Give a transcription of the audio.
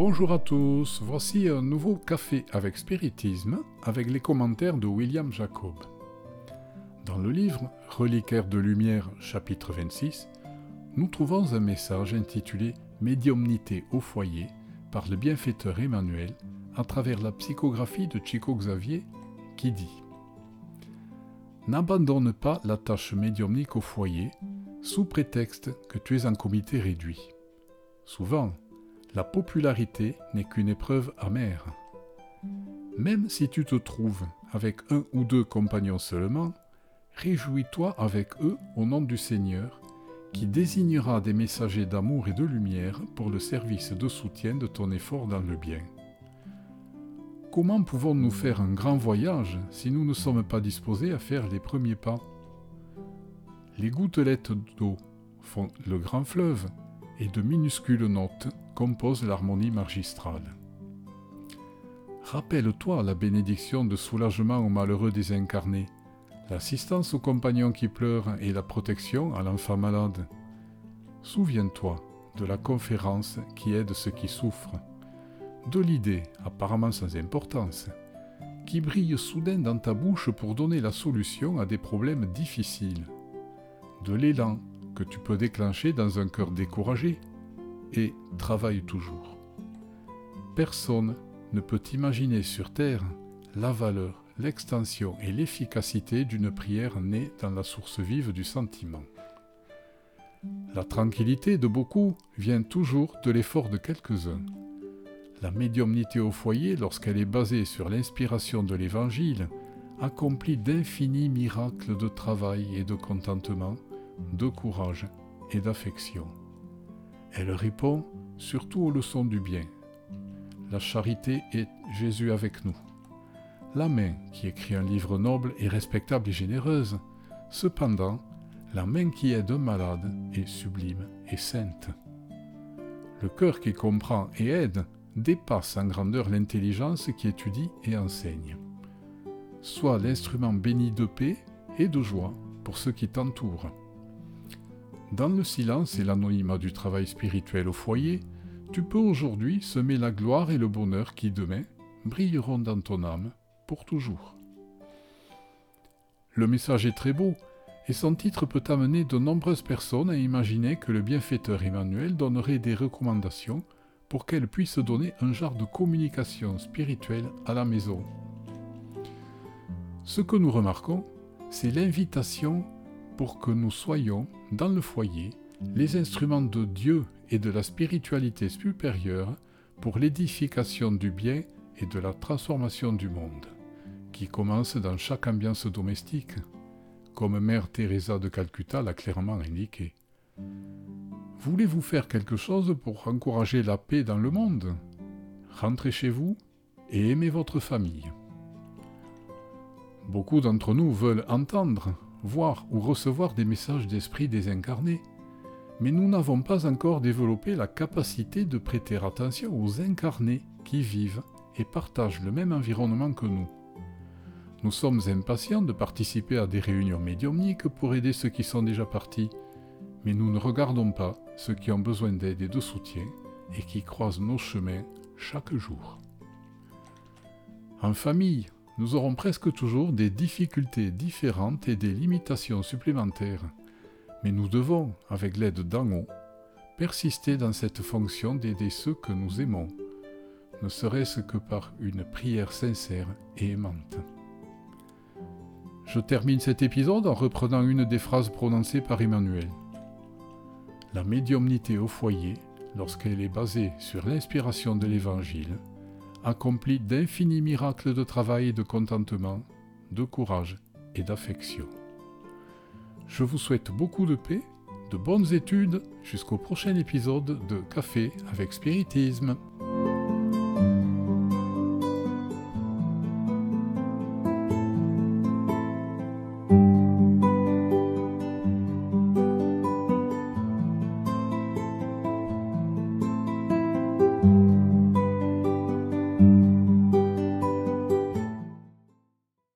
Bonjour à tous, voici un nouveau café avec spiritisme avec les commentaires de William Jacob. Dans le livre Reliquaire de lumière chapitre 26, nous trouvons un message intitulé Médiumnité au foyer par le bienfaiteur Emmanuel à travers la psychographie de Chico Xavier qui dit N'abandonne pas la tâche médiumnique au foyer sous prétexte que tu es un comité réduit. Souvent, la popularité n'est qu'une épreuve amère. Même si tu te trouves avec un ou deux compagnons seulement, réjouis-toi avec eux au nom du Seigneur, qui désignera des messagers d'amour et de lumière pour le service de soutien de ton effort dans le bien. Comment pouvons-nous faire un grand voyage si nous ne sommes pas disposés à faire les premiers pas? Les gouttelettes d'eau font le grand fleuve et de minuscules notes composent l'harmonie magistrale. Rappelle-toi la bénédiction de soulagement aux malheureux désincarnés, l'assistance aux compagnons qui pleurent et la protection à l'enfant malade. Souviens-toi de la conférence qui aide ceux qui souffrent, de l'idée, apparemment sans importance, qui brille soudain dans ta bouche pour donner la solution à des problèmes difficiles, de l'élan que tu peux déclencher dans un cœur découragé, et travaille toujours. Personne ne peut imaginer sur Terre la valeur, l'extension et l'efficacité d'une prière née dans la source vive du sentiment. La tranquillité de beaucoup vient toujours de l'effort de quelques-uns. La médiumnité au foyer, lorsqu'elle est basée sur l'inspiration de l'Évangile, accomplit d'infinis miracles de travail et de contentement, de courage et d'affection. Elle répond surtout aux leçons du bien. La charité est Jésus avec nous. La main qui écrit un livre noble est respectable et généreuse. Cependant, la main qui aide un malade est sublime et sainte. Le cœur qui comprend et aide dépasse en grandeur l'intelligence qui étudie et enseigne. Sois l'instrument béni de paix et de joie pour ceux qui t'entourent. Dans le silence et l'anonymat du travail spirituel au foyer, tu peux aujourd'hui semer la gloire et le bonheur qui demain brilleront dans ton âme pour toujours. Le message est très beau et son titre peut amener de nombreuses personnes à imaginer que le bienfaiteur Emmanuel donnerait des recommandations pour qu'elles puissent donner un genre de communication spirituelle à la maison. Ce que nous remarquons, c'est l'invitation pour que nous soyons, dans le foyer, les instruments de Dieu et de la spiritualité supérieure pour l'édification du bien et de la transformation du monde, qui commence dans chaque ambiance domestique, comme Mère Teresa de Calcutta l'a clairement indiqué. Voulez-vous faire quelque chose pour encourager la paix dans le monde? Rentrez chez vous et aimez votre famille. Beaucoup d'entre nous veulent entendre voir ou recevoir des messages d'esprit désincarnés, mais nous n'avons pas encore développé la capacité de prêter attention aux incarnés qui vivent et partagent le même environnement que nous. Nous sommes impatients de participer à des réunions médiumniques pour aider ceux qui sont déjà partis, mais nous ne regardons pas ceux qui ont besoin d'aide et de soutien et qui croisent nos chemins chaque jour. En famille, nous aurons presque toujours des difficultés différentes et des limitations supplémentaires. Mais nous devons, avec l'aide d'en haut, persister dans cette fonction d'aider ceux que nous aimons, ne serait-ce que par une prière sincère et aimante. Je termine cet épisode en reprenant une des phrases prononcées par Emmanuel. La médiumnité au foyer, lorsqu'elle est basée sur l'inspiration de l'Évangile, accomplit d'infinis miracles de travail et de contentement, de courage et d'affection. Je vous souhaite beaucoup de paix, de bonnes études, jusqu'au prochain épisode de Café avec Spiritisme.